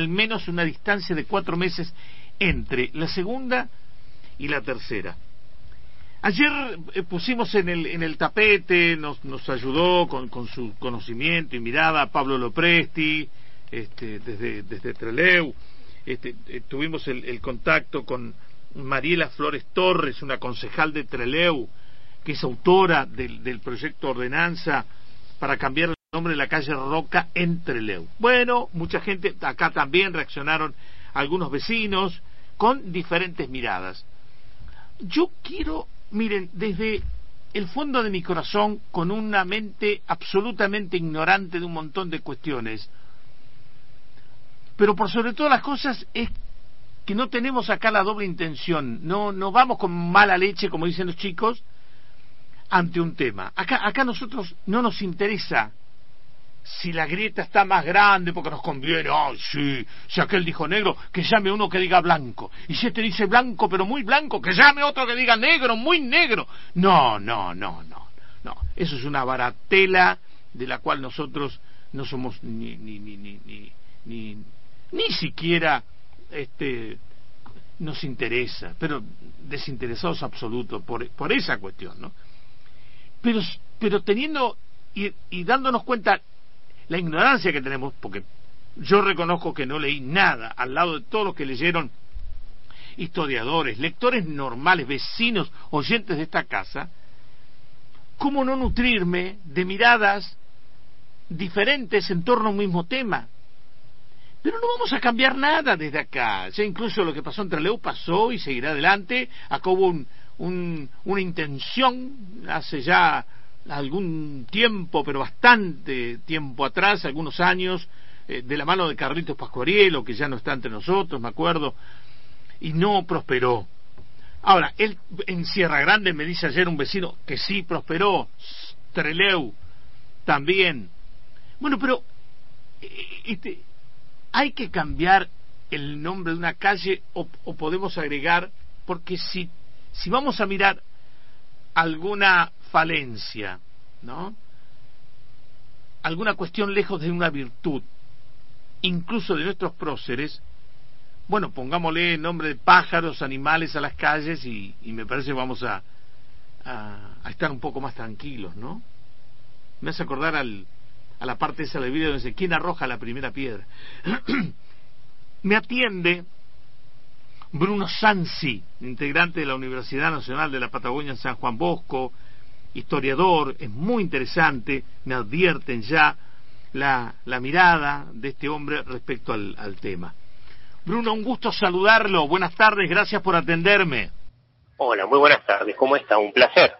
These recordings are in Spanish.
al menos una distancia de cuatro meses entre la segunda y la tercera. Ayer eh, pusimos en el, en el tapete, nos, ayudó con, su conocimiento y mirada Pablo Lopresti, este, desde, desde Treleu, este, eh, tuvimos el, contacto con Mariela Flores Torres, una concejal de Treleu, que es autora del, del proyecto Ordenanza para cambiar nombre de la calle Roca en Treleu. Bueno, mucha gente, acá también reaccionaron algunos vecinos con diferentes miradas. Yo quiero miren, desde el fondo de mi corazón, con una mente absolutamente ignorante de un montón de cuestiones, pero por sobre todas las cosas es que no tenemos acá la doble intención, no, no vamos con mala leche, como dicen los chicos, ante un tema. Acá, acá nosotros no nos interesa si la grieta está más grande porque nos conviene, ah, sí, si aquel dijo negro, que llame uno que diga blanco, y si este dice blanco pero muy blanco, que llame otro que diga negro, muy negro. No, no, no, no, no, eso es una baratela de la cual nosotros no somos ni, ni, ni, ni, ni, ni, ni siquiera este, nos interesa, pero desinteresados absolutos por, por esa cuestión, ¿no? Pero, pero teniendo y, y dándonos cuenta la ignorancia que tenemos, porque yo reconozco que no leí nada al lado de todos los que leyeron historiadores, lectores normales, vecinos, oyentes de esta casa, ¿cómo no nutrirme de miradas diferentes en torno a un mismo tema? Pero no vamos a cambiar nada desde acá. Ya incluso lo que pasó entre Leo pasó y seguirá adelante. Acá hubo un, una intención hace ya algún tiempo, pero bastante tiempo atrás, algunos años, eh, de la mano de Carlitos Pascuarielo, que ya no está entre nosotros, me acuerdo, y no prosperó. Ahora, él en Sierra Grande me dice ayer un vecino que sí prosperó, Treleu también. Bueno, pero eh, este, hay que cambiar el nombre de una calle o, o podemos agregar, porque si, si vamos a mirar alguna falencia, ¿no? Alguna cuestión lejos de una virtud, incluso de nuestros próceres, bueno, pongámosle nombre de pájaros, animales a las calles y, y me parece vamos a, a, a, estar un poco más tranquilos, ¿no? Me hace acordar al, a la parte esa del video donde dice, ¿quién arroja la primera piedra? me atiende Bruno Sansi, integrante de la Universidad Nacional de la Patagonia en San Juan Bosco, historiador, es muy interesante, me advierten ya la, la mirada de este hombre respecto al, al, tema. Bruno, un gusto saludarlo, buenas tardes, gracias por atenderme. Hola, muy buenas tardes, ¿cómo está? Un placer.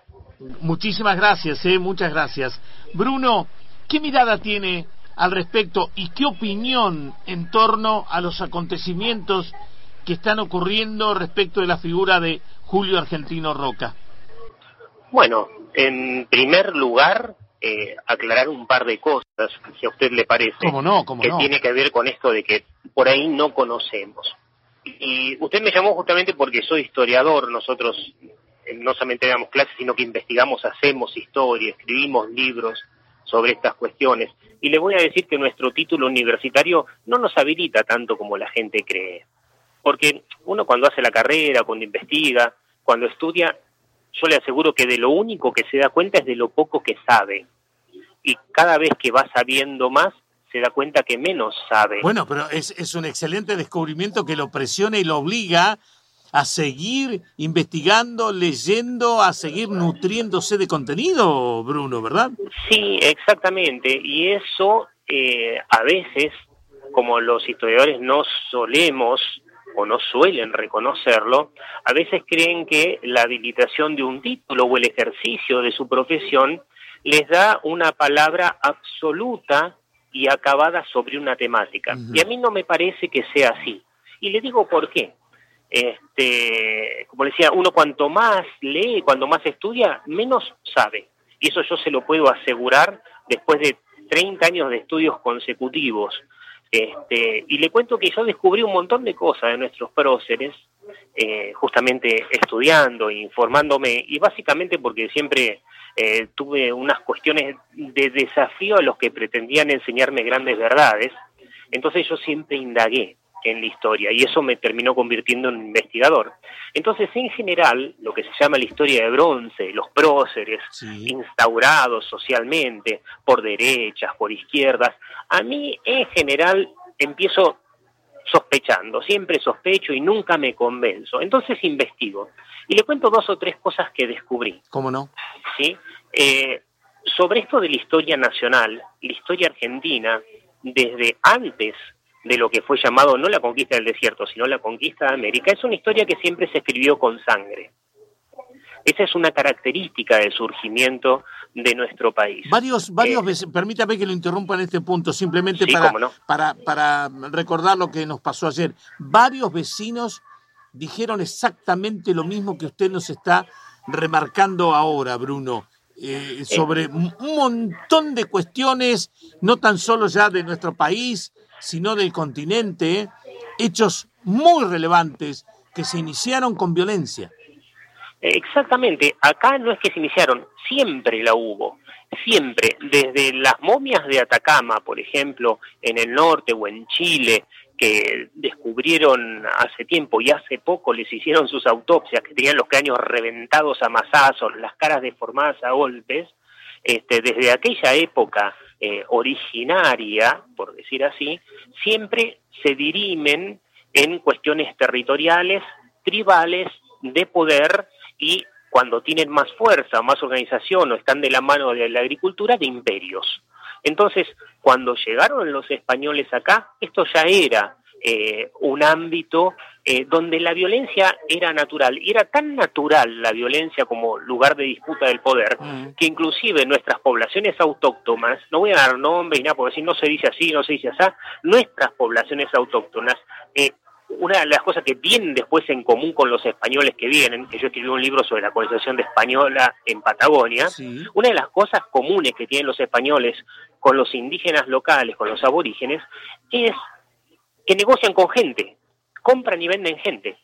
Muchísimas gracias, eh, muchas gracias. Bruno, ¿qué mirada tiene al respecto y qué opinión en torno a los acontecimientos que están ocurriendo respecto de la figura de Julio Argentino Roca? Bueno, en primer lugar, eh, aclarar un par de cosas, si a usted le parece, ¿Cómo no? ¿Cómo que no? tiene que ver con esto de que por ahí no conocemos. Y usted me llamó justamente porque soy historiador, nosotros eh, no solamente damos clases, sino que investigamos, hacemos historia, escribimos libros sobre estas cuestiones. Y le voy a decir que nuestro título universitario no nos habilita tanto como la gente cree. Porque uno cuando hace la carrera, cuando investiga, cuando estudia, yo le aseguro que de lo único que se da cuenta es de lo poco que sabe. Y cada vez que va sabiendo más, se da cuenta que menos sabe. Bueno, pero es, es un excelente descubrimiento que lo presiona y lo obliga a seguir investigando, leyendo, a seguir nutriéndose de contenido, Bruno, ¿verdad? Sí, exactamente. Y eso eh, a veces, como los historiadores no solemos o no suelen reconocerlo, a veces creen que la habilitación de un título o el ejercicio de su profesión les da una palabra absoluta y acabada sobre una temática. Uh -huh. Y a mí no me parece que sea así. Y le digo por qué. Este, como decía, uno cuanto más lee, cuando más estudia, menos sabe. Y eso yo se lo puedo asegurar después de 30 años de estudios consecutivos. Este, y le cuento que yo descubrí un montón de cosas de nuestros próceres, eh, justamente estudiando, informándome, y básicamente porque siempre eh, tuve unas cuestiones de desafío a los que pretendían enseñarme grandes verdades, Entonces yo siempre indagué en la historia y eso me terminó convirtiendo en investigador. Entonces, en general, lo que se llama la historia de bronce, los próceres instaurados socialmente por derechas, por izquierdas, a mí en general empiezo sospechando, siempre sospecho y nunca me convenzo. Entonces investigo y le cuento dos o tres cosas que descubrí. ¿Cómo no? Sí. Eh, sobre esto de la historia nacional, la historia argentina, desde antes de lo que fue llamado no la conquista del desierto, sino la conquista de América, es una historia que siempre se escribió con sangre. Esa es una característica del surgimiento de nuestro país. Varios, varios veces, eh, permítame que lo interrumpa en este punto, simplemente para, para, para recordar lo que nos pasó ayer. Varios vecinos dijeron exactamente lo mismo que usted nos está remarcando ahora, Bruno. Eh, sobre un montón de cuestiones, no tan solo ya de nuestro país, sino del continente, hechos muy relevantes que se iniciaron con violencia. Exactamente, acá no es que se iniciaron, siempre la hubo, siempre, desde las momias de Atacama, por ejemplo, en el norte o en Chile, que descubrieron hace tiempo y hace poco les hicieron sus autopsias, que tenían los cráneos reventados a mazazos, las caras deformadas a golpes, este, desde aquella época eh, originaria, por decir así, siempre se dirimen en cuestiones territoriales, tribales, de poder y cuando tienen más fuerza, más organización o están de la mano de la agricultura, de imperios. Entonces, cuando llegaron los españoles acá, esto ya era eh, un ámbito eh, donde la violencia era natural. Y era tan natural la violencia como lugar de disputa del poder, mm. que inclusive nuestras poblaciones autóctonas, no voy a dar nombres ni nada, porque si no se dice así, no se dice así, nuestras poblaciones autóctonas eh, una de las cosas que tienen después en común con los españoles que vienen, que yo escribí un libro sobre la colonización de española en Patagonia, una de las cosas comunes que tienen los españoles con los indígenas locales, con los aborígenes, es que negocian con gente, compran y venden gente.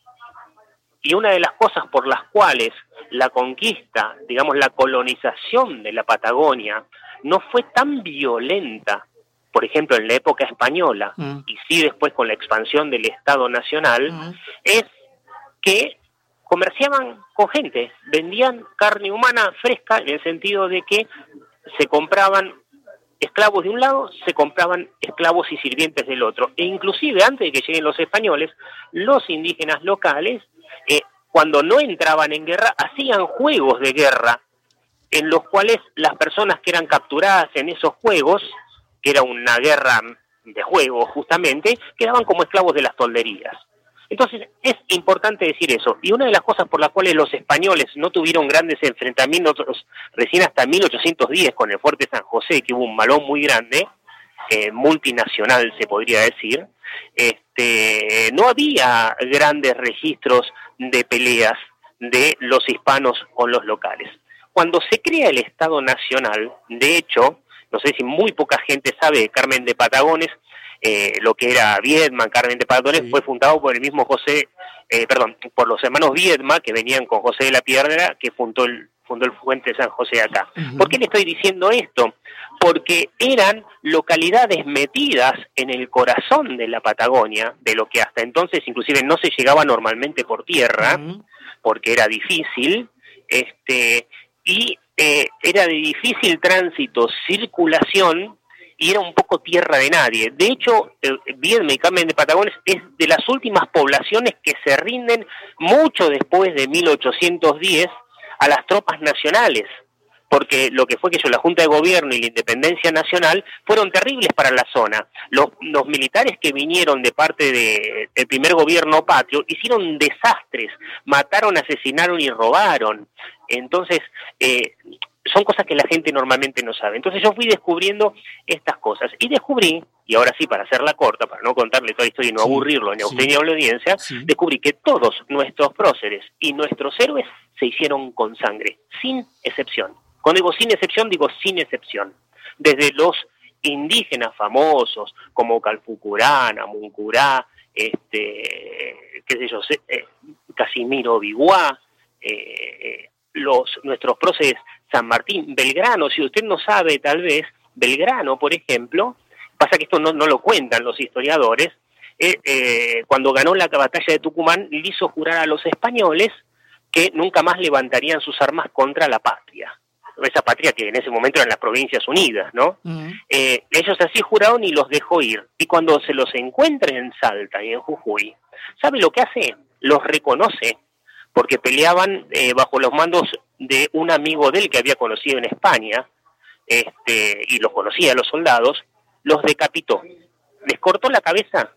Y una de las cosas por las cuales la conquista, digamos la colonización de la Patagonia, no fue tan violenta por ejemplo, en la época española, mm. y sí después con la expansión del Estado Nacional, mm. es que comerciaban con gente, vendían carne humana fresca en el sentido de que se compraban esclavos de un lado, se compraban esclavos y sirvientes del otro. E inclusive antes de que lleguen los españoles, los indígenas locales, eh, cuando no entraban en guerra, hacían juegos de guerra en los cuales las personas que eran capturadas en esos juegos que era una guerra de juego justamente, quedaban como esclavos de las tolderías. Entonces es importante decir eso. Y una de las cosas por las cuales los españoles no tuvieron grandes enfrentamientos recién hasta 1810 con el fuerte San José, que hubo un malón muy grande, eh, multinacional se podría decir, este, no había grandes registros de peleas de los hispanos con los locales. Cuando se crea el Estado Nacional, de hecho, no sé si muy poca gente sabe Carmen de Patagones, eh, lo que era Viedma, Carmen de Patagones, fue fundado por el mismo José, eh, perdón, por los hermanos Viedma, que venían con José de la Piedra, que fundó el, fundó el Fuente de San José acá. ¿Por qué le estoy diciendo esto? Porque eran localidades metidas en el corazón de la Patagonia, de lo que hasta entonces inclusive no se llegaba normalmente por tierra, porque era difícil, este, y eh, era de difícil tránsito, circulación, y era un poco tierra de nadie. De hecho, eh, y Carmen de Patagones es de las últimas poblaciones que se rinden mucho después de 1810 a las tropas nacionales porque lo que fue que yo, la Junta de Gobierno y la Independencia Nacional fueron terribles para la zona. Los, militares que vinieron de parte de, del primer gobierno patrio hicieron desastres, mataron, asesinaron y robaron. Entonces, eh, son cosas que la gente normalmente no sabe. Entonces yo fui descubriendo estas cosas y descubrí, y ahora sí, para hacerla corta, para no contarle toda la historia y no aburrirlo ni a usted ni a la audiencia, descubrí que todos nuestros próceres y nuestros héroes se hicieron con sangre, sin excepción. Cuando digo sin excepción, digo sin excepción. Desde los indígenas famosos como Calfucurá, Muncurá, este, qué sé yo, eh, Casimiro Biguá, eh, los, nuestros próceres San Martín, Belgrano, si usted no sabe tal vez, Belgrano, por ejemplo, Pasa que esto no, no lo cuentan los historiadores. Eh, eh, cuando ganó la batalla de Tucumán, le hizo jurar a los españoles que nunca más levantarían sus armas contra la patria. Esa patria que en ese momento eran las Provincias Unidas, ¿no? Eh, ellos así juraron y los dejó ir. Y cuando se los encuentra en Salta y en Jujuy, ¿sabe lo que hace? Los reconoce porque peleaban bajo los mandos de un amigo de él que había conocido en España, este, y los conocía los soldados, los decapitó, les cortó la cabeza,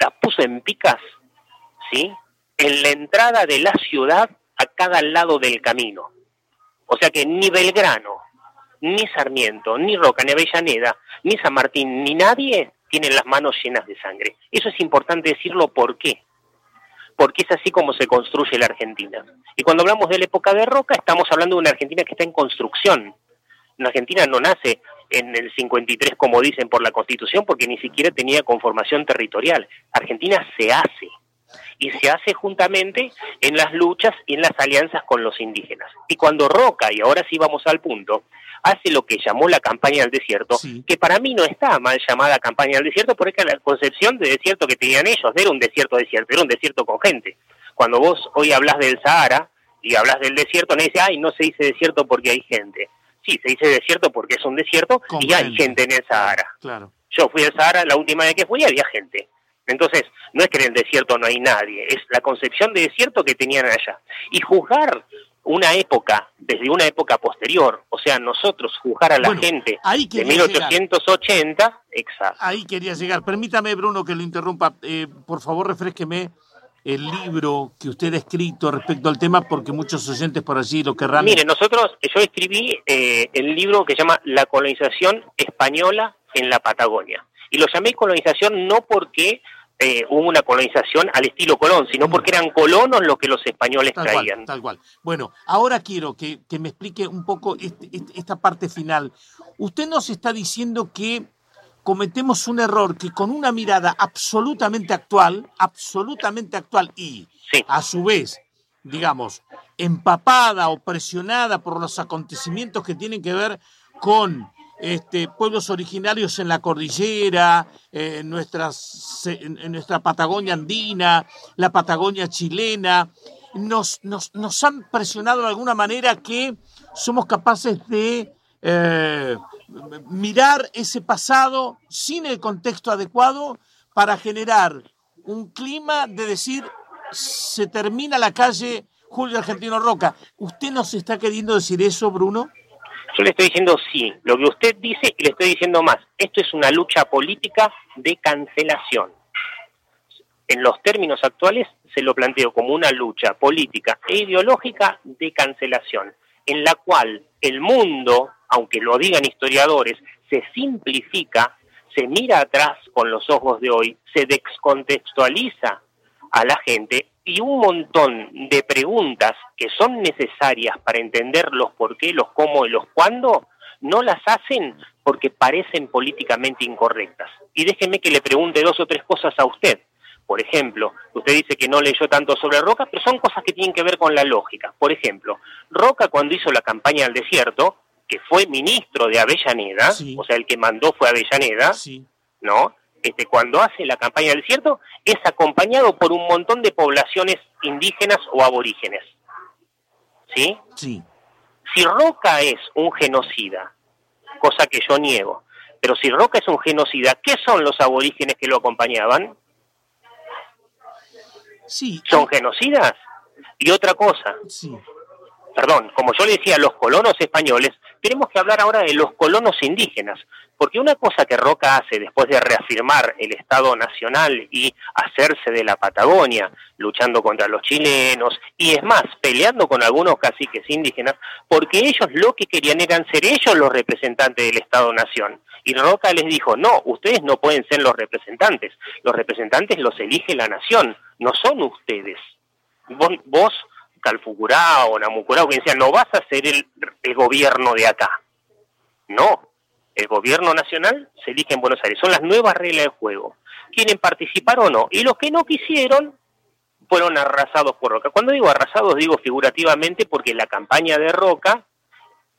la puso en picas, ¿sí? En la entrada de la ciudad a cada lado del camino. O sea que ni Belgrano, ni Sarmiento, ni Roca, ni Avellaneda, ni San Martín, ni nadie tiene las manos llenas de sangre. Eso es importante decirlo, ¿por qué? Porque es así como se construye la Argentina. Y cuando hablamos de la época de Roca, estamos hablando de una Argentina que está en construcción. Una Argentina no nace en el 53, como dicen por la Constitución, porque ni siquiera tenía conformación territorial. Argentina se hace, y se hace juntamente en las luchas y en las alianzas con los indígenas. Y cuando Roca, y ahora sí vamos al punto, hace lo que llamó la campaña del desierto, que para mí no está mal llamada campaña del desierto, porque la concepción de desierto que tenían ellos era un desierto desierto, era un desierto con gente. Cuando vos hoy hablas del Sahara y hablas del desierto, no dice, ay, no se dice desierto porque hay gente sí, se dice desierto porque es un desierto y hay gente en el Sahara. Claro. Yo fui al Sahara la última vez que fui y había gente. Entonces, no es que en el desierto no hay nadie, es la concepción de desierto que tenían allá. Y juzgar una época, desde una época posterior, o sea, nosotros juzgar a la gente de 1880, exacto. Ahí quería llegar. Permítame, Bruno, que lo interrumpa. Eh, por favor, refresqueme el libro que usted ha escrito respecto al tema, porque muchos oyentes por allí lo querrán. Mire, nosotros, yo escribí eh, el libro que se llama La colonización española en la Patagonia. Y lo llamé colonización no porque eh, hubo una colonización al estilo Colón, sino porque eran colonos los que los españoles traían. tal cual. Bueno, ahora quiero que, me explique un poco este, este, esta parte final. Usted nos está diciendo que cometemos un error que con una mirada absolutamente actual, absolutamente actual y a su vez, digamos, empapada o presionada por los acontecimientos que tienen que ver con este, pueblos originarios en la cordillera, en, nuestras, en nuestra Patagonia andina, la Patagonia chilena, nos han presionado de alguna manera que somos capaces de eh, mirar ese pasado sin el contexto adecuado para generar un clima de decir se termina la calle Julio Argentino Roca. ¿Usted nos está queriendo decir eso, Bruno? Yo le estoy diciendo sí, lo que usted dice y le estoy diciendo más. Esto es una lucha política de cancelación. En los términos actuales se lo planteo como una lucha política e ideológica de cancelación, en la cual el mundo aunque lo digan historiadores, se simplifica, se mira atrás con los ojos de hoy, se descontextualiza a la gente y un montón de preguntas que son necesarias para entender los por qué, los cómo y los cuándo, no las hacen porque parecen políticamente incorrectas. Y déjeme que le pregunte dos o tres cosas a usted. Por ejemplo, usted dice que no leyó tanto sobre Roca, pero son cosas que tienen que ver con la lógica. Por ejemplo, Roca cuando hizo la campaña al desierto, que fue ministro de Avellaneda, o sea, el que mandó fue Avellaneda, ¿no? Este, cuando hace la campaña del desierto, es acompañado por un montón de poblaciones indígenas o aborígenes. ¿Sí? Sí. Si Roca es un genocida, cosa que yo niego, pero si Roca es un genocida, ¿qué son los aborígenes que lo acompañaban? Sí. ¿Son genocidas? Y otra cosa, sí perdón, como yo le decía, los colonos españoles, tenemos que hablar ahora de los colonos indígenas, porque una cosa que Roca hace después de reafirmar el Estado Nacional y hacerse de la Patagonia, luchando contra los chilenos, y es más, peleando con algunos caciques indígenas, porque ellos lo que querían eran ser ellos los representantes del Estado-Nación. Y Roca les dijo, no, ustedes no pueden ser los representantes, los representantes los elige la nación, no son ustedes. Vos, vos Calfucurá o Namucurá, quien sea, no vas a ser el, gobierno de acá. No, el gobierno nacional se elige en Buenos Aires. Son las nuevas reglas de juego. ¿Quieren participar o no? Y los que no quisieron fueron arrasados por Roca. Cuando digo arrasados, digo figurativamente porque la campaña de Roca,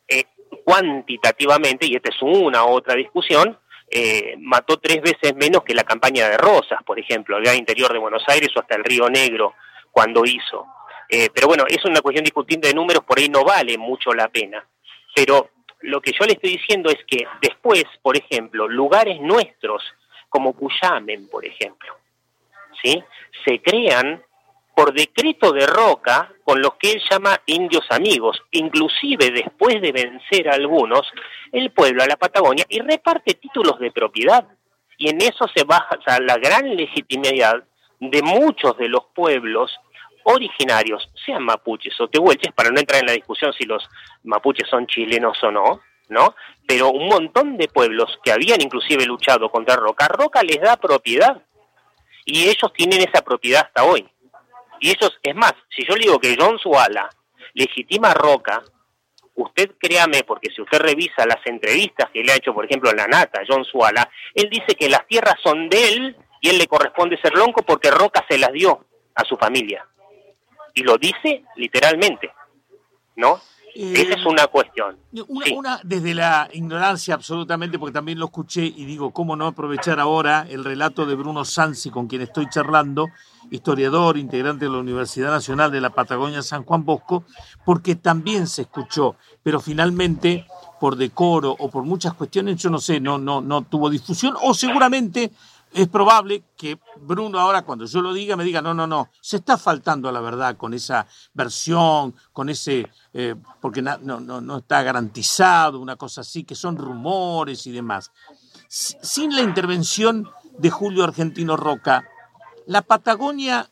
eh, cuantitativamente, y esta es una otra discusión, eh, mató tres veces menos que la campaña de Rosas, por ejemplo, allá interior de Buenos Aires o hasta el Río Negro, cuando hizo. Eh, pero bueno, es una cuestión discutible de números, por ahí no vale mucho la pena. Pero lo que yo le estoy diciendo es que después, por ejemplo, lugares nuestros, como Cuyamen, por ejemplo, ¿sí? se crean por decreto de Roca con los que él llama indios amigos, inclusive después de vencer a algunos, el pueblo a la Patagonia y reparte títulos de propiedad. Y en eso se basa la gran legitimidad de muchos de los pueblos originarios, sean mapuches o tehuelches, para no entrar en la discusión si los mapuches son chilenos o no, ¿no? Pero un montón de pueblos que habían inclusive luchado contra Roca, Roca les da propiedad y ellos tienen esa propiedad hasta hoy. Y eso es más, si yo le digo que John Suala legitima a Roca, usted créame, porque si usted revisa las entrevistas que le ha hecho, por ejemplo, la Nata, John Suala, él dice que las tierras son de él y él le corresponde ser lonco porque Roca se las dio a su familia. Y lo dice literalmente, ¿no? Esa es una cuestión. Una, desde la ignorancia absolutamente, porque también lo escuché y digo, ¿cómo no aprovechar ahora el relato de Bruno Sansi, con quien estoy charlando, historiador, integrante de la Universidad Nacional de la Patagonia San Juan Bosco, porque también se escuchó, pero finalmente por decoro o por muchas cuestiones, yo no sé, no, no, no tuvo difusión, o seguramente es probable que Bruno ahora cuando yo lo diga me diga, no, no, no, se está faltando a la verdad con esa versión, con ese, eh, porque no, no, no está garantizado, una cosa así, que son rumores y demás. Sin la intervención de Julio Argentino Roca, la Patagonia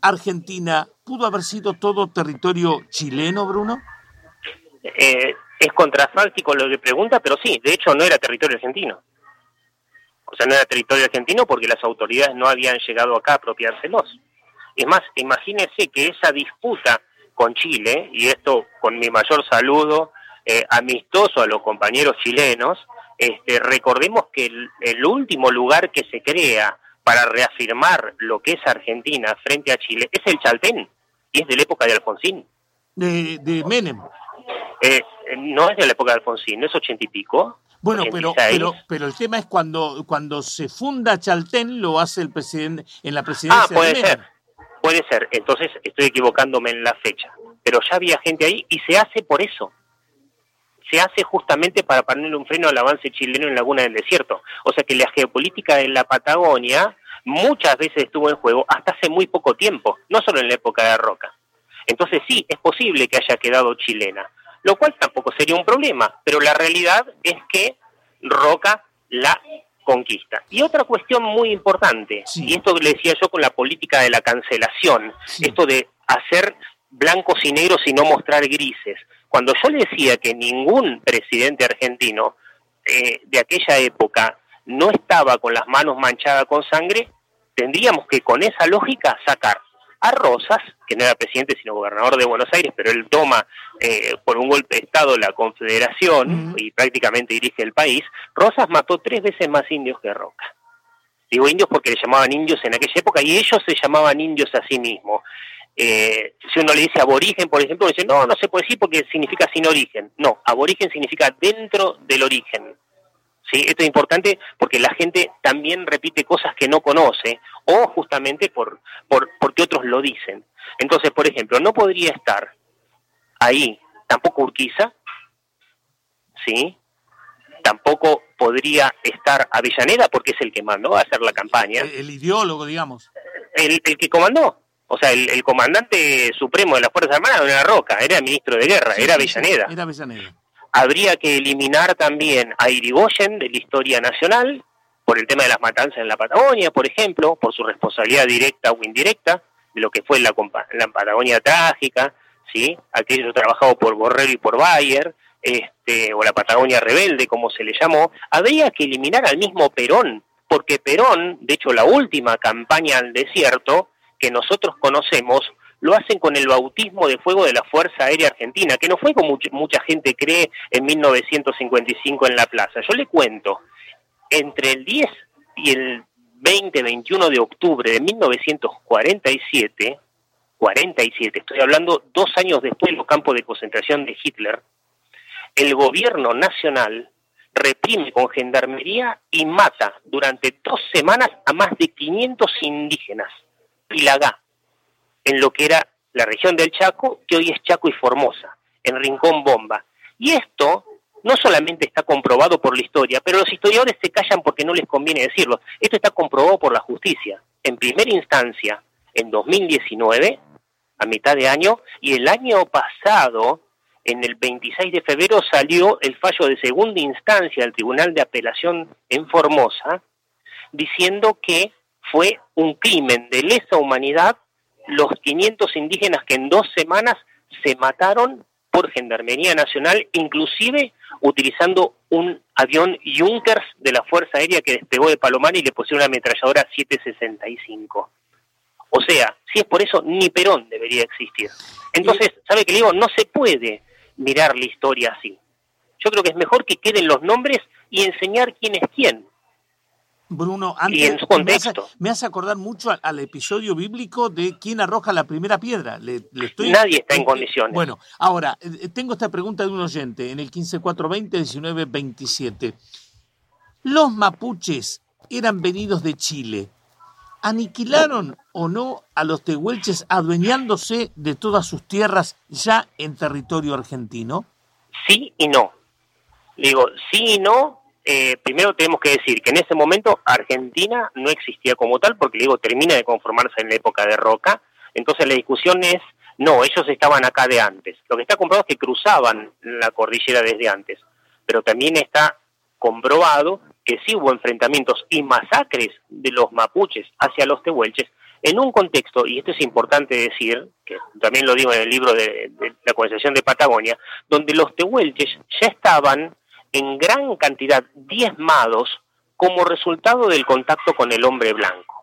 Argentina pudo haber sido todo territorio chileno, Bruno. Eh, es contrafáctico lo que pregunta, pero sí, de hecho no era territorio argentino. O sea, no era territorio argentino porque las autoridades no habían llegado acá a apropiárselos. Es más, imagínense que esa disputa con Chile, y esto con mi mayor saludo eh, amistoso a los compañeros chilenos, este, recordemos que el, último lugar que se crea para reafirmar lo que es Argentina frente a Chile es el Chaltén, y es de la época de Alfonsín. De, de Menem. Eh, no es de la época de Alfonsín, no es ochenta y pico. Bueno, pero, pero, pero el tema es cuando, cuando se funda Chaltén, lo hace el presidente en la presidencia. Ah, puede ser, puede ser. Entonces estoy equivocándome en la fecha. Pero ya había gente ahí y se hace por eso. Se hace justamente para ponerle un freno al avance chileno en Laguna del Desierto. O sea que la geopolítica de la Patagonia muchas veces estuvo en juego hasta hace muy poco tiempo, no solo en la época de Roca. Entonces sí, es posible que haya quedado chilena lo cual tampoco sería un problema, pero la realidad es que Roca la conquista. Y otra cuestión muy importante, y esto le decía yo con la política de la cancelación, esto de hacer blancos y negros y no mostrar grises. Cuando yo le decía que ningún presidente argentino eh, de aquella época no estaba con las manos manchadas con sangre, tendríamos que con esa lógica sacar a Rosas, que no era presidente sino gobernador de Buenos Aires, pero él toma eh, por un golpe de Estado la confederación y prácticamente dirige el país, Rosas mató tres veces más indios que Roca. Digo indios porque le llamaban indios en aquella época y ellos se llamaban indios a sí mismos. Eh, si uno le dice aborigen, por ejemplo, dice, no, no se puede decir porque significa sin origen. No, aborigen significa dentro del origen. Esto es importante porque la gente también repite cosas que no conoce o justamente por, por porque otros lo dicen. Entonces, por ejemplo, no podría estar ahí tampoco Urquiza, ¿sí? Tampoco podría estar Avellaneda porque es el que mandó a hacer la campaña. El, ideólogo, digamos. El, el, que comandó. O sea, el, comandante supremo de las Fuerzas Armadas no era Roca, era ministro de guerra, era Avellaneda. Era Avellaneda. Habría que eliminar también a Irigoyen de la historia nacional, por el tema de las matanzas en la Patagonia, por ejemplo, por su responsabilidad directa o indirecta de lo que fue la, la Patagonia trágica, ¿sí? aquello trabajado por Borrell y por Bayer, este, o la Patagonia rebelde, como se le llamó, habría que eliminar al mismo Perón, porque Perón, de hecho la última campaña al desierto que nosotros conocemos, lo hacen con el bautismo de fuego de la Fuerza Aérea Argentina, que no fue como mucha gente cree en 1955 en la plaza. Yo le cuento, entre el 10 y el 20-21 de octubre de 1947, 47, estoy hablando dos años después de los campos de concentración de Hitler, el gobierno nacional reprime con gendarmería y mata durante dos semanas a más de 500 indígenas, Pilagá, en lo que era la región del Chaco, que hoy es Chaco y Formosa, en Rincón Bomba. Y esto no solamente está comprobado por la historia, pero los historiadores se callan porque no les conviene decirlo. Esto está comprobado por la justicia. En primera instancia, en 2019, a mitad de año, y el año pasado, en el 26 de febrero, salió el fallo de segunda instancia del Tribunal de Apelación en Formosa, diciendo que fue un crimen de lesa humanidad los 500 indígenas que en dos semanas se mataron por Gendarmería Nacional, inclusive utilizando un avión Junkers de la Fuerza Aérea que despegó de Palomar y le pusieron una ametralladora 765. O sea, si es por eso, ni Perón debería existir. Entonces, ¿sabe qué le digo? No se puede mirar la historia así. Yo creo que es mejor que queden los nombres y enseñar quién es quién. Bruno, antes, Me, hace, acordar mucho al, episodio bíblico de quién arroja la primera piedra. Le, estoy, Nadie está en condiciones. Bueno, ahora, eh, tengo esta pregunta de un oyente en el 15420-1927. ¿Los mapuches eran venidos de Chile? ¿Aniquilaron o no a los tehuelches adueñándose de todas sus tierras ya en territorio argentino? Sí y no. Digo, sí y no, eh, primero tenemos que decir que en ese momento Argentina no existía como tal, porque digo, termina de conformarse en la época de Roca, entonces la discusión es, no, ellos estaban acá de antes. Lo que está comprobado es que cruzaban la cordillera desde antes, pero también está comprobado que sí hubo enfrentamientos y masacres de los mapuches hacia los tehuelches en un contexto, y esto es importante decir, que también lo digo en el libro de, de la Conversación de Patagonia, donde los tehuelches ya estaban en gran cantidad diezmados como resultado del contacto con el hombre blanco.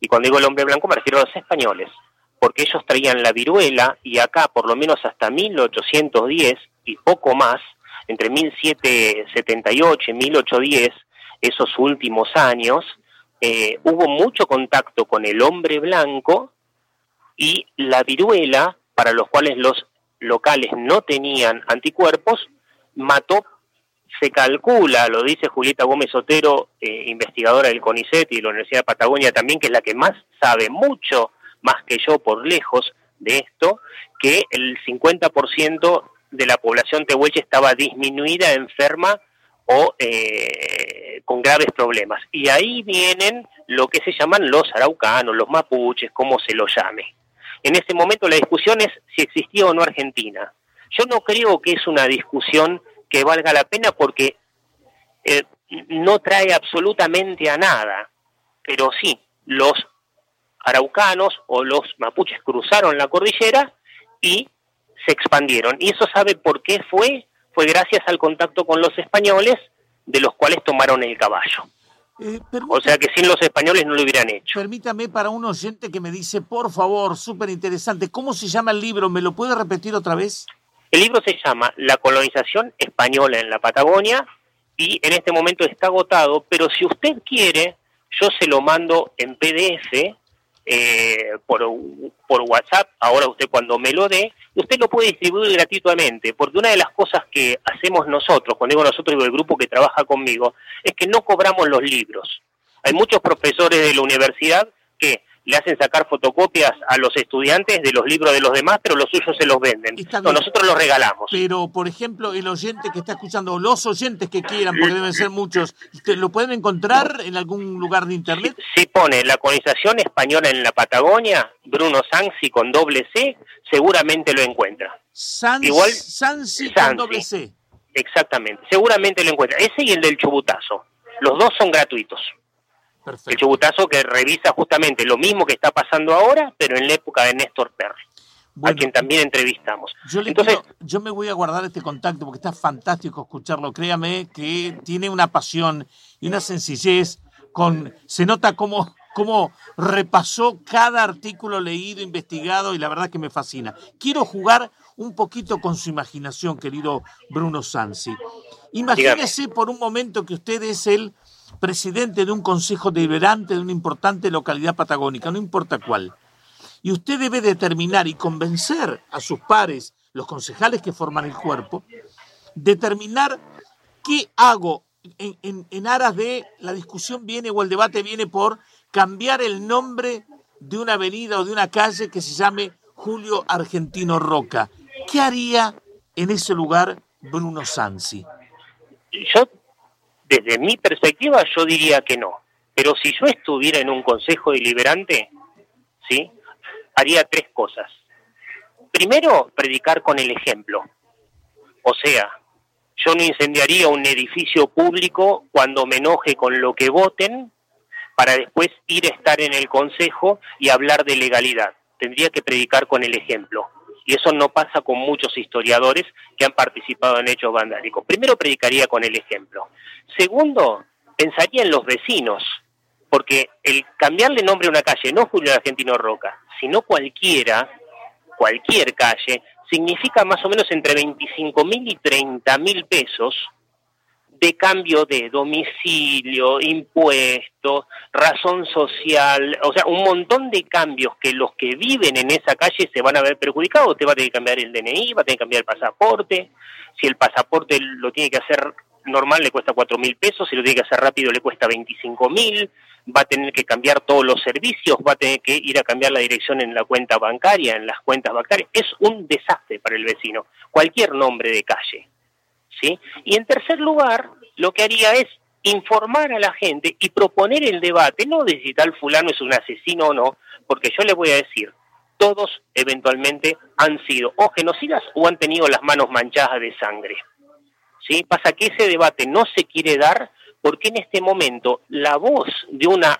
Y cuando digo el hombre blanco me refiero a los españoles, porque ellos traían la viruela y acá por lo menos hasta 1810 y poco más, entre 1778 y 1810, esos últimos años, eh, hubo mucho contacto con el hombre blanco y la viruela, para los cuales los locales no tenían anticuerpos, mató se calcula, lo dice Julieta Gómez Otero, eh, investigadora del CONICET y de la Universidad de Patagonia también, que es la que más sabe, mucho más que yo por lejos de esto, que el 50% de la población tehuelche estaba disminuida, enferma o eh, con graves problemas. Y ahí vienen lo que se llaman los araucanos, los mapuches, como se los llame. En ese momento la discusión es si existía o no Argentina. Yo no creo que es una discusión que valga la pena porque eh, no trae absolutamente a nada, pero sí, los araucanos o los mapuches cruzaron la cordillera y se expandieron. Y eso sabe por qué fue, fue gracias al contacto con los españoles, de los cuales tomaron el caballo. Eh, o sea que sin los españoles no lo hubieran hecho. Permítame para un oyente que me dice, por favor, súper interesante, ¿cómo se llama el libro? ¿Me lo puede repetir otra vez? El libro se llama La colonización española en la Patagonia y en este momento está agotado, pero si usted quiere, yo se lo mando en PDF eh, por, por WhatsApp, ahora usted cuando me lo dé, usted lo puede distribuir gratuitamente, porque una de las cosas que hacemos nosotros, cuando digo nosotros digo el grupo que trabaja conmigo, es que no cobramos los libros. Hay muchos profesores de la universidad que le hacen sacar fotocopias a los estudiantes de los libros de los demás, pero los suyos se los venden. nosotros los regalamos. Pero, por ejemplo, el oyente que está escuchando, los oyentes que quieran, porque deben ser muchos, ¿lo pueden encontrar en algún lugar de internet? Si, pone la colonización española en la Patagonia, Bruno Sansi con doble C, seguramente lo encuentra. Igual, Sansi con doble C. Exactamente, seguramente lo encuentra. Ese y el del chubutazo. Los dos son gratuitos. El chubutazo que revisa justamente lo mismo que está pasando ahora, pero en la época de Néstor Perry, a quien también entrevistamos. Yo, Entonces, yo me voy a guardar este contacto porque está fantástico escucharlo. Créame que tiene una pasión y una sencillez. Con, se nota cómo, cómo repasó cada artículo leído, investigado y la verdad que me fascina. Quiero jugar un poquito con su imaginación, querido Bruno Sansi. Imagínese por un momento que usted es el presidente de un consejo deliberante de una importante localidad patagónica, no importa cuál. Y usted debe determinar y convencer a sus pares, los concejales que forman el cuerpo, determinar ¿Qué hago en, en, aras de la discusión viene o el debate viene por cambiar el nombre de una avenida o de una calle que se llame Julio Argentino Roca? ¿Qué haría en ese lugar Bruno Sansi? Yo, desde mi perspectiva, yo diría que no. Pero si yo estuviera en un consejo deliberante, ¿sí? Haría tres cosas. Primero, predicar con el ejemplo. O sea, yo no incendiaría un edificio público cuando me enoje con lo que voten para después ir a estar en el Consejo y hablar de legalidad. Tendría que predicar con el ejemplo. Y eso no pasa con muchos historiadores que han participado en hechos vandálicos. Primero predicaría con el ejemplo. Segundo, pensaría en los vecinos, porque el cambiarle nombre a una calle, no Julio Argentino Roca, sino cualquiera, cualquier calle, significa más o menos entre 25 mil y 30 mil pesos de cambio de domicilio, impuestos, razón social, o sea, un montón de cambios que los que viven en esa calle se van a ver perjudicados. Usted va a tener que cambiar el DNI, va a tener que cambiar el pasaporte. Si el pasaporte lo tiene que hacer normal, le cuesta cuatro mil pesos. Si lo tiene que hacer rápido, le cuesta 25 mil va a tener que cambiar todos los servicios, va a tener que ir a cambiar la dirección en la cuenta bancaria, en las cuentas bancarias. Es un desastre para el vecino, cualquier nombre de calle. Y en tercer lugar, lo que haría es informar a la gente y proponer el debate, no de si tal fulano es un asesino o no, porque yo les voy a decir, todos eventualmente han sido o genocidas o han tenido las manos manchadas de sangre. ¿Sí? Pasa que ese debate no se quiere dar porque en este momento la voz de una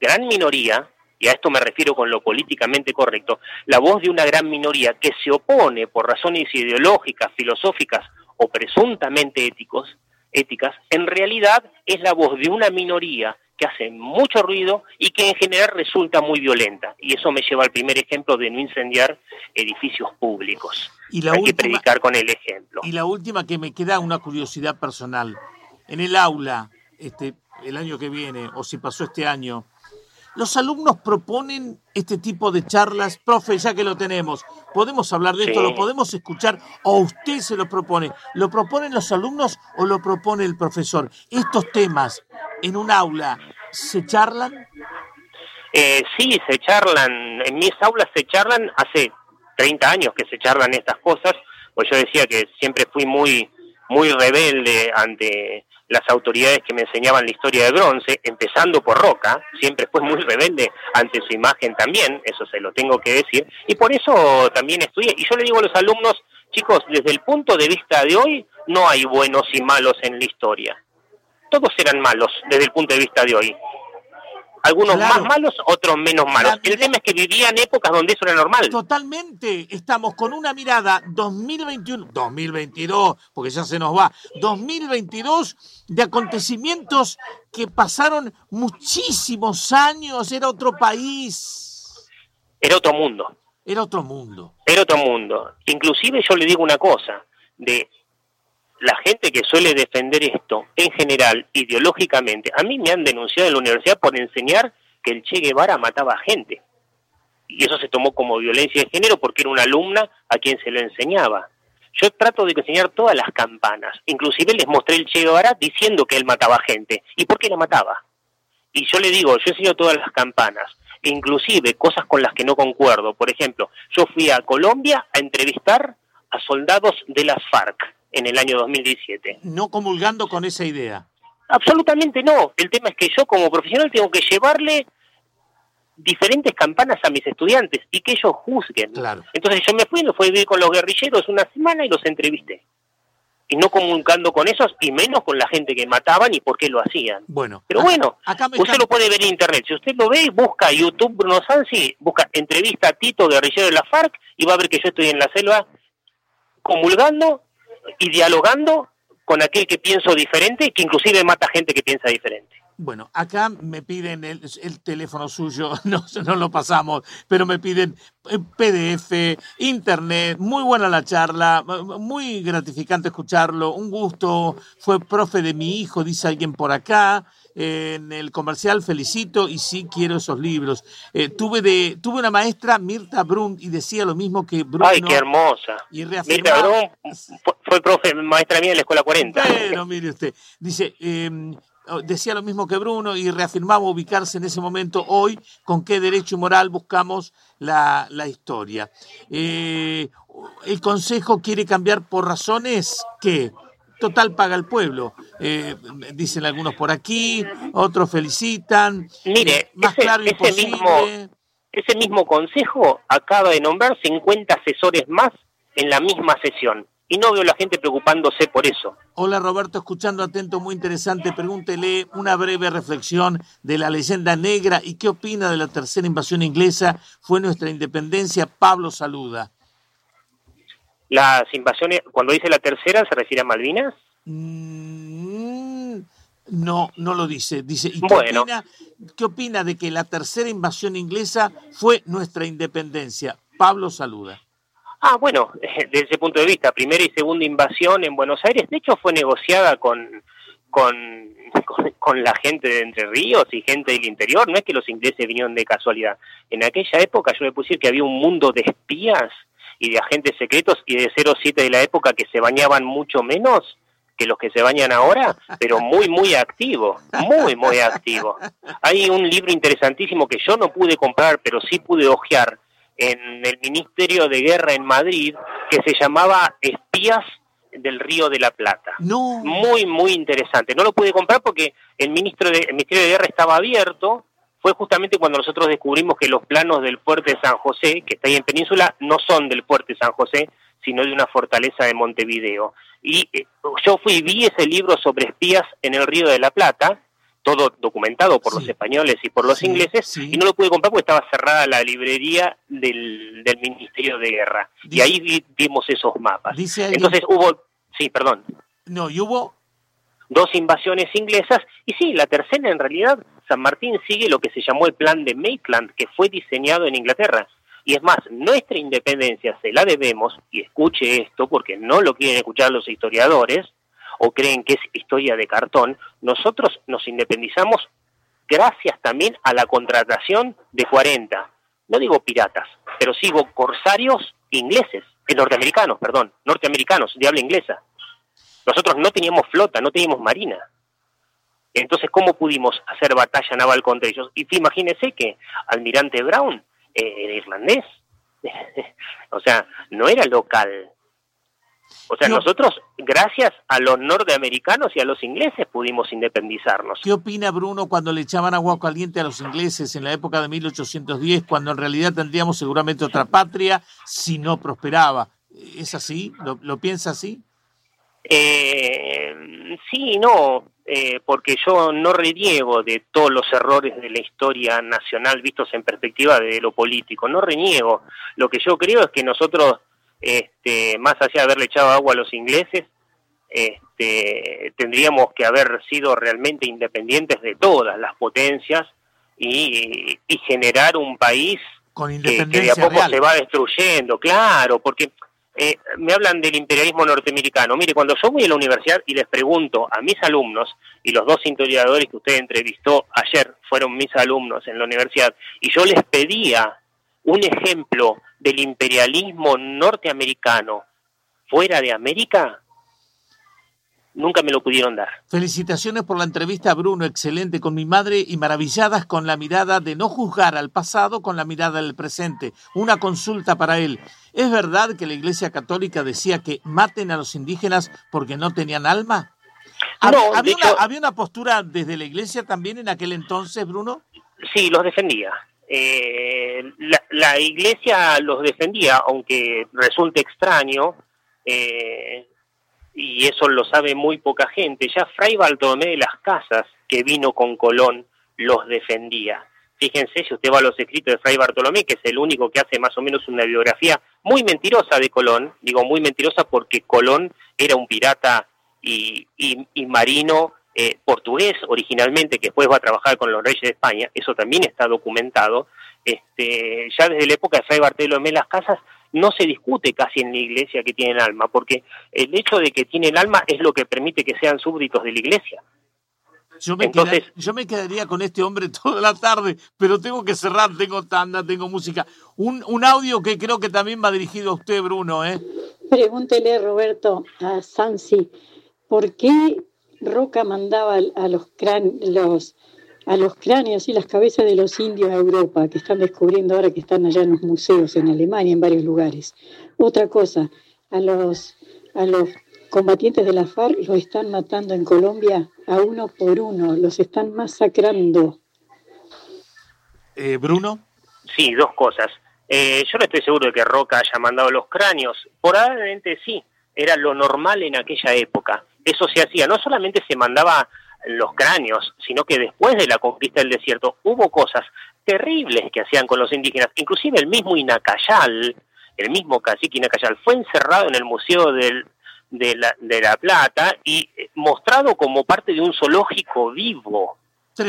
gran minoría, y a esto me refiero con lo políticamente correcto, la voz de una gran minoría que se opone por razones ideológicas, filosóficas o presuntamente éticos, éticas, en realidad es la voz de una minoría que hace mucho ruido y que en general resulta muy violenta. Y eso me lleva al primer ejemplo de no incendiar edificios públicos. Y Hay que predicar con el ejemplo. Y la última que me queda una curiosidad personal en el aula este, el año que viene o si pasó este año, los alumnos proponen este tipo de charlas, profe, ya que lo tenemos, podemos hablar de esto, lo podemos escuchar o usted se lo propone. ¿Lo proponen los alumnos o lo propone el profesor? ¿Estos temas en un aula se charlan? Eh, sí, se charlan. En mis aulas se charlan hace 30 años que se charlan estas cosas, pues yo decía que siempre fui muy muy rebelde ante las autoridades que me enseñaban la historia de bronce, empezando por Roca, siempre fue muy rebelde ante su imagen también, eso se lo tengo que decir, y por eso también estudié. Y yo le digo a los alumnos, chicos, desde el punto de vista de hoy, no hay buenos y malos en la historia. Todos eran malos desde el punto de vista de hoy algunos más malos, otros menos malos. El tema es que vivían épocas donde eso era normal. Totalmente, estamos con una mirada 2021, 2022, porque ya se nos va, 2022 de acontecimientos que pasaron muchísimos años, era otro país. Era otro mundo. Era otro mundo. Era otro mundo. Inclusive yo le digo una cosa, de la gente que suele defender esto, en general, ideológicamente, a mí me han denunciado en la universidad por enseñar que el Che Guevara mataba gente. Y eso se tomó como violencia de género porque era una alumna a quien se lo enseñaba. Yo trato de enseñar todas las campanas. Inclusive les mostré el Che Guevara diciendo que él mataba gente. ¿Y por qué la mataba? Y yo le digo, yo enseño todas las campanas. Inclusive cosas con las que no concuerdo. Por ejemplo, yo fui a Colombia a entrevistar a soldados de las FARC en el año 2017. No comulgando con esa idea. Absolutamente no. El tema es que yo como profesional tengo que llevarle diferentes campanas a mis estudiantes y que ellos juzguen. Claro. Entonces yo me fui, me fui a vivir con los guerrilleros una semana y los entrevisté. Y no comulgando con esos y menos con la gente que mataban y por qué lo hacían. Bueno. Pero bueno, usted lo puede ver en internet. Si usted lo ve, busca YouTube Bruno Sansi, busca entrevista a Tito, guerrillero de la FARC, y va a ver que yo estoy en la selva comulgando y dialogando con aquel que pienso diferente, que inclusive mata gente que piensa diferente. Bueno, acá me piden el, teléfono suyo, no, no lo pasamos, pero me piden eh, PDF, internet, muy buena la charla, muy gratificante escucharlo, un gusto, fue profe de mi hijo, dice alguien por acá, en el comercial felicito y sí quiero esos libros. Eh, tuve de tuve una maestra, Mirta Brun, y decía lo mismo que Bruno. ¡Ay, qué hermosa! Y Mirta Brun fue, profe, maestra mía en la Escuela 40. Pero mire usted, dice... Eh, decía lo mismo que Bruno y reafirmaba ubicarse en ese momento hoy con qué derecho moral buscamos la, historia. Eh, el Consejo quiere cambiar por razones que total paga el pueblo, eh, dicen algunos por aquí, otros felicitan. Mire, eh, claro ese mismo, ese mismo Consejo acaba de nombrar 50 asesores más en la misma sesión y no veo a la gente preocupándose por eso. Hola Roberto, escuchando atento, muy interesante. Pregúntele una breve reflexión de la leyenda negra y qué opina de la tercera invasión inglesa. Fue nuestra independencia. Pablo saluda. Las invasiones, cuando dice la tercera, ¿se refiere a Malvinas? Mm, no, no lo dice. Dice, ¿y qué, opina, qué opina de que la tercera invasión inglesa fue nuestra independencia? Pablo saluda. Ah, bueno, desde ese punto de vista, primera y segunda invasión en Buenos Aires, de hecho fue negociada con, con, con, la gente de Entre Ríos y gente del interior, no es que los ingleses vinieron de casualidad. En aquella época yo le decir que había un mundo de espías y de agentes secretos y de 07 de la época que se bañaban mucho menos que los que se bañan ahora, pero muy, muy activo, muy, muy activo. Hay un libro interesantísimo que yo no pude comprar, pero sí pude hojear, en el Ministerio de Guerra en Madrid que se llamaba Espías del Río de la Plata. No. Muy, muy interesante. No lo pude comprar porque el, ministro de, el Ministerio de Guerra estaba abierto. Fue justamente cuando nosotros descubrimos que los planos del fuerte de San José, que está ahí en Península, no son del fuerte de San José, sino de una fortaleza de Montevideo. Y eh, yo fui y vi ese libro sobre espías en el Río de la Plata, todo documentado por los españoles y por los ingleses, y no lo pude comprar porque estaba cerrada la librería del, Ministerio de Guerra. y ahí vimos esos mapas. Entonces hubo, sí, perdón. No, y hubo... Dos invasiones inglesas, y sí, la tercera en realidad, San Martín sigue lo que se llamó el plan de Maitland, que fue diseñado en Inglaterra. Y es más, nuestra independencia se la debemos, y escuche esto porque no lo quieren escuchar los historiadores, o creen que es historia de cartón, nosotros nos independizamos gracias también a la contratación de 40, no digo piratas, pero sigo corsarios ingleses, eh, norteamericanos, perdón, norteamericanos, de habla inglesa. Nosotros no teníamos flota, no teníamos marina. Entonces, ¿cómo pudimos hacer batalla naval contra ellos? Y imagínense que Almirante Brown eh, era irlandés. o sea, no era local, o sea, nosotros, gracias a los norteamericanos y a los ingleses, pudimos independizarnos. ¿Qué opina Bruno cuando le echaban agua caliente a los ingleses en la época de 1810, cuando en realidad tendríamos seguramente otra patria si no prosperaba? ¿Es así? ¿Lo, piensa así? Eh, sí, no, eh, porque yo no reniego de todos los errores de la historia nacional vistos en perspectiva de lo político, no reniego. Lo que yo creo es que nosotros este, más allá de haberle echado agua a los ingleses, este, tendríamos que haber sido realmente independientes de todas las potencias y, generar un país que, de a poco se va destruyendo, claro, porque eh, me hablan del imperialismo norteamericano. Mire, cuando yo voy a la universidad y les pregunto a mis alumnos, y los dos historiadores que usted entrevistó ayer fueron mis alumnos en la universidad, y yo les pedía un ejemplo del imperialismo norteamericano fuera de América, nunca me lo pudieron dar. Felicitaciones por la entrevista, Bruno, excelente con mi madre y maravilladas con la mirada de no juzgar al pasado con la mirada del presente. Una consulta para él. ¿Es verdad que la Iglesia Católica decía que maten a los indígenas porque no tenían alma? No, ¿Había, una, ¿Había una postura desde la Iglesia también en aquel entonces, Bruno? Sí, los defendía eh, la, iglesia los defendía, aunque resulte extraño, eh, y eso lo sabe muy poca gente, ya Fray Bartolomé de las Casas, que vino con Colón, los defendía. Fíjense, si usted va a los escritos de Fray Bartolomé, que es el único que hace más o menos una biografía muy mentirosa de Colón, digo muy mentirosa porque Colón era un pirata y, y marino eh, portugués originalmente, que después va a trabajar con los reyes de España, eso también está documentado, este, ya desde la época de Fray Bartolomé las casas no se discute casi en la iglesia que tienen alma, porque el hecho de que tienen alma es lo que permite que sean súbditos de la iglesia. Yo me, Entonces, yo me quedaría con este hombre toda la tarde, pero tengo que cerrar, tengo tanda, tengo música. Un, un audio que creo que también va dirigido a usted, Bruno. ¿eh? Pregúntele, Roberto, a Sansi, ¿por qué Roca mandaba a los, los, a los cráneos y las cabezas de los indios a Europa, que están descubriendo ahora que están allá en los museos en Alemania, en varios lugares? Otra cosa, a los, a los combatientes de la FARC los están matando en Colombia a uno por uno, los están masacrando. Eh, Bruno. Sí, dos cosas. Eh, yo no estoy seguro de que Roca haya mandado los cráneos. Probablemente sí, era lo normal en aquella época. Eso se hacía, no solamente se mandaba los cráneos, sino que después de la conquista del desierto hubo cosas terribles que hacían con los indígenas. Inclusive el mismo Inacayal, el mismo cacique Inacayal, fue encerrado en el Museo del, de, la, de La Plata y mostrado como parte de un zoológico vivo.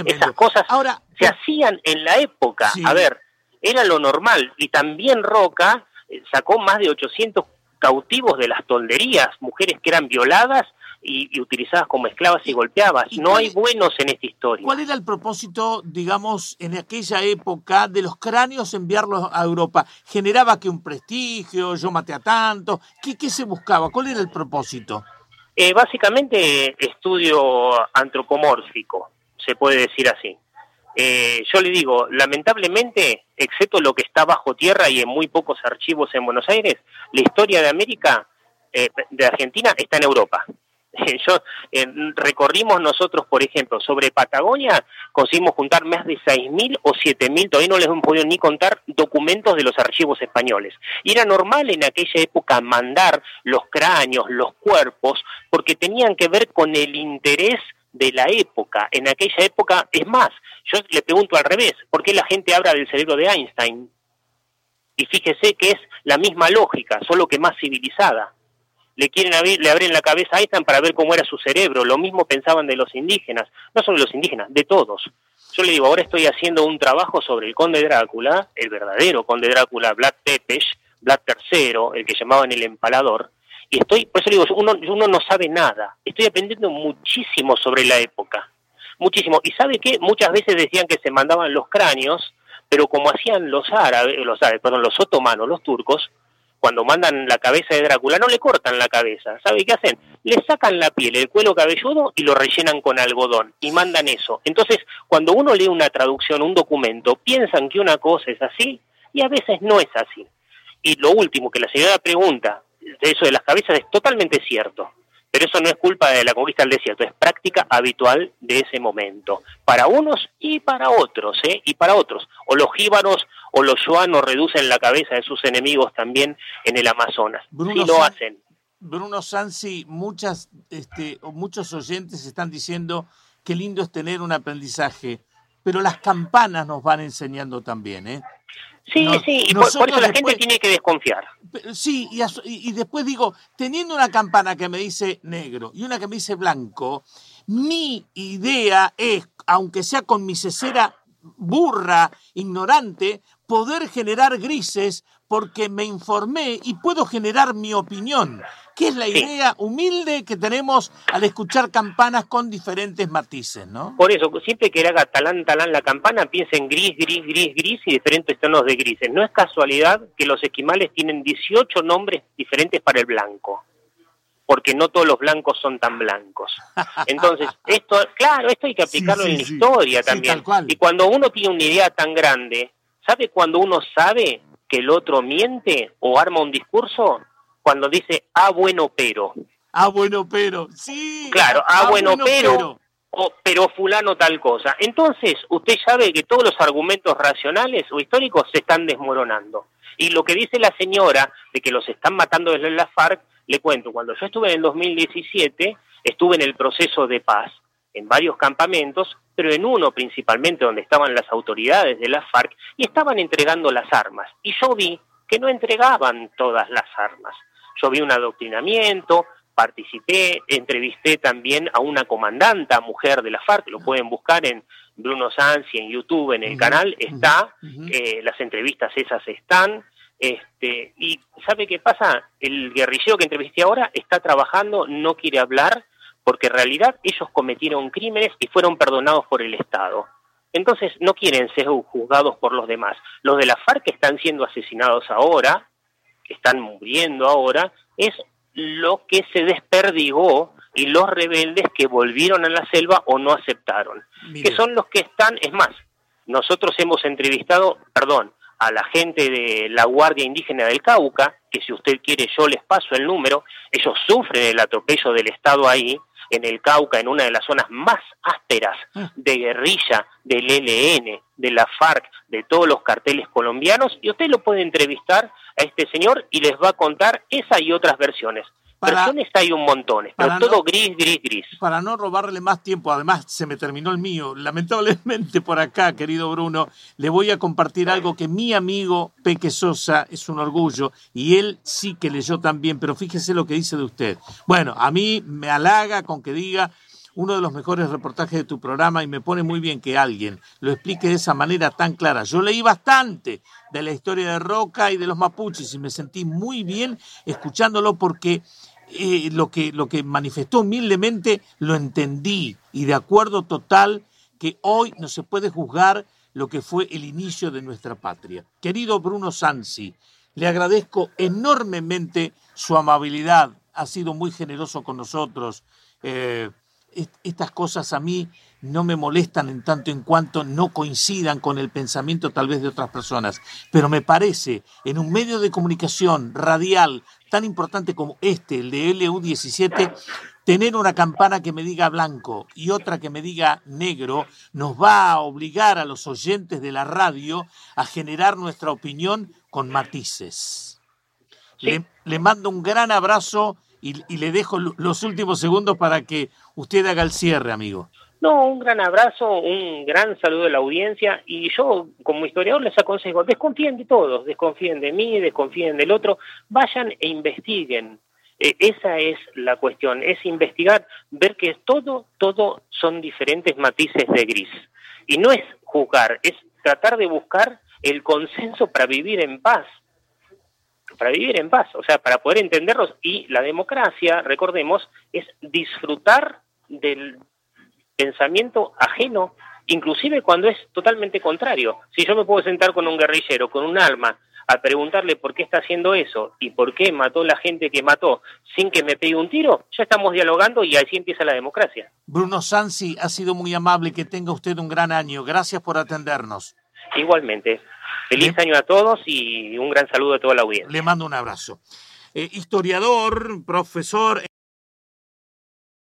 Esas cosas Ahora, se hacían en la época. A ver, era lo normal. Y también Roca eh, sacó más de 800 cautivos de las tolderías, mujeres que eran violadas y, utilizadas como esclavas y golpeadas. no hay buenos en esta historia. ¿Cuál era el propósito, digamos, en aquella época de los cráneos enviarlos a Europa? ¿Generaba que un prestigio, yo maté a tanto? ¿Qué, qué se buscaba? ¿Cuál era el propósito? Eh, básicamente estudio antropomórfico, se puede decir así. Eh, yo le digo, lamentablemente, excepto lo que está bajo tierra y en muy pocos archivos en Buenos Aires, la historia de América, eh, de Argentina, está en Europa. Yo, eh, recorrimos nosotros, por ejemplo, sobre Patagonia, conseguimos juntar más de 6.000 o 7.000, todavía no les hemos podido ni contar documentos de los archivos españoles. Y era normal en aquella época mandar los cráneos, los cuerpos, porque tenían que ver con el interés de la época. En aquella época, es más, yo le pregunto al revés, ¿por qué la gente habla del cerebro de Einstein? Y fíjese que es la misma lógica, solo que más civilizada. Le quieren abrir, le abren la cabeza a Einstein para ver cómo era su cerebro. Lo mismo pensaban de los indígenas, no solo de los indígenas, de todos. Yo le digo, ahora estoy haciendo un trabajo sobre el conde Drácula, el verdadero conde Drácula, Vlad Tepes, Vlad III, el que llamaban el empalador, y estoy, por eso digo, uno, uno no sabe nada. Estoy aprendiendo muchísimo sobre la época. Muchísimo. Y sabe que muchas veces decían que se mandaban los cráneos, pero como hacían los árabes, los árabes, perdón, los otomanos, los turcos, cuando mandan la cabeza de Drácula, no le cortan la cabeza. ¿Sabe qué hacen? Le sacan la piel, el cuero cabelludo y lo rellenan con algodón y mandan eso. Entonces, cuando uno lee una traducción, un documento, piensan que una cosa es así y a veces no es así. Y lo último que la señora pregunta, eso de las cabezas es totalmente cierto. Pero eso no es culpa de la conquista del desierto, es práctica habitual de ese momento, para unos y para otros, ¿eh? Y para otros. O los jíbaros o los yuanos reducen la cabeza de sus enemigos también en el Amazonas. Bruno lo hacen. Bruno Sansi, muchas, este, muchos oyentes están diciendo qué lindo es tener un aprendizaje, pero las campanas nos van enseñando también, ¿eh? Sí, sí, y por, eso la gente tiene que desconfiar. Sí, y, y, después digo, teniendo una campana que me dice negro y una que me dice blanco, mi idea es, aunque sea con mi cesera burra, ignorante, poder generar grises porque me informé y puedo generar mi opinión, que es la idea humilde que tenemos al escuchar campanas con diferentes matices, ¿no? Por eso, siempre que haga talán, talán la campana, piensa en gris, gris, gris, gris y diferentes tonos de grises. No es casualidad que los esquimales tienen 18 nombres diferentes para el blanco porque no todos los blancos son tan blancos. Entonces, esto, claro, esto hay que aplicarlo en la historia también. y cuando uno tiene una idea tan grande, ¿sabe cuando uno sabe que el otro miente o arma un discurso? Cuando dice, ah, bueno, pero. Ah, bueno, pero, sí. Claro, ah, ah bueno, pero, O, pero fulano tal cosa. Entonces, usted sabe que todos los argumentos racionales o históricos se están desmoronando. Y lo que dice la señora de que los están matando desde la FARC, le cuento, cuando yo estuve en el 2017, estuve en el proceso de paz, en varios campamentos, pero en uno principalmente donde estaban las autoridades de la FARC y estaban entregando las armas. Y yo vi que no entregaban todas las armas. Yo vi un adoctrinamiento, participé, entrevisté también a una comandanta mujer de la FARC, lo pueden buscar en Bruno Sansi en YouTube, en el canal, está, eh, las entrevistas esas están, este, y ¿sabe qué pasa? El guerrillero que entrevisté ahora está trabajando, no quiere hablar, porque en realidad ellos cometieron crímenes y fueron perdonados por el Estado. Entonces no quieren ser juzgados por los demás. Los de la FARC que están siendo asesinados ahora, que están muriendo ahora, es lo que se desperdigó y los rebeldes que volvieron a la selva o no aceptaron, que son los que están, es más, nosotros hemos entrevistado, perdón, a la gente de la Guardia Indígena del Cauca, que si usted quiere yo les paso el número, ellos sufren el atropello del Estado ahí, en el Cauca, en una de las zonas más ásperas ah. de guerrilla del ELN, de la FARC, de todos los carteles colombianos, y usted lo puede entrevistar a este señor y les va a contar esa y otras versiones. Hay un montón, pero todo gris, gris, gris. Para no robarle más tiempo, además se me terminó el mío. Lamentablemente por acá, querido Bruno, le voy a compartir algo que mi amigo Peque Sosa es un orgullo y él sí que leyó también, pero fíjese lo que dice de usted. Bueno, a mí me halaga con que diga uno de los mejores reportajes de tu programa y me pone muy bien que alguien lo explique de esa manera tan clara. Yo leí bastante de la historia de Roca y de los mapuches y me sentí muy bien escuchándolo porque eh, lo, que, lo que manifestó humildemente lo entendí y de acuerdo total que hoy no se puede juzgar lo que fue el inicio de nuestra patria. Querido Bruno Sansi, le agradezco enormemente su amabilidad, ha sido muy generoso con nosotros. Eh, estas cosas a mí no me molestan en tanto en cuanto no coincidan con el pensamiento tal vez de otras personas, pero me parece en un medio de comunicación radial tan importante como este, el de LU17, tener una campana que me diga blanco y otra que me diga negro nos va a obligar a los oyentes de la radio a generar nuestra opinión con matices. Le, le mando un gran abrazo y, le dejo los últimos segundos para que usted haga el cierre, amigo. No, un gran abrazo, un gran saludo a la audiencia y yo como historiador les aconsejo, desconfíen de todos, desconfíen de mí, desconfíen del otro, vayan e investiguen. Eh, esa es la cuestión, es investigar, ver que todo, todo son diferentes matices de gris. Y no es juzgar, es tratar de buscar el consenso para vivir en paz para vivir en paz, o sea, para poder entenderlos. Y la democracia, recordemos, es disfrutar del pensamiento ajeno, inclusive cuando es totalmente contrario. Si yo me puedo sentar con un guerrillero, con un alma, a preguntarle por qué está haciendo eso y por qué mató la gente que mató sin que me pegue un tiro, ya estamos dialogando y así empieza la democracia. Bruno Sansi, ha sido muy amable, que tenga usted un gran año. Gracias por atendernos. Igualmente. Feliz año a todos y un gran saludo a toda la audiencia. Le mando un abrazo. Eh, historiador, profesor.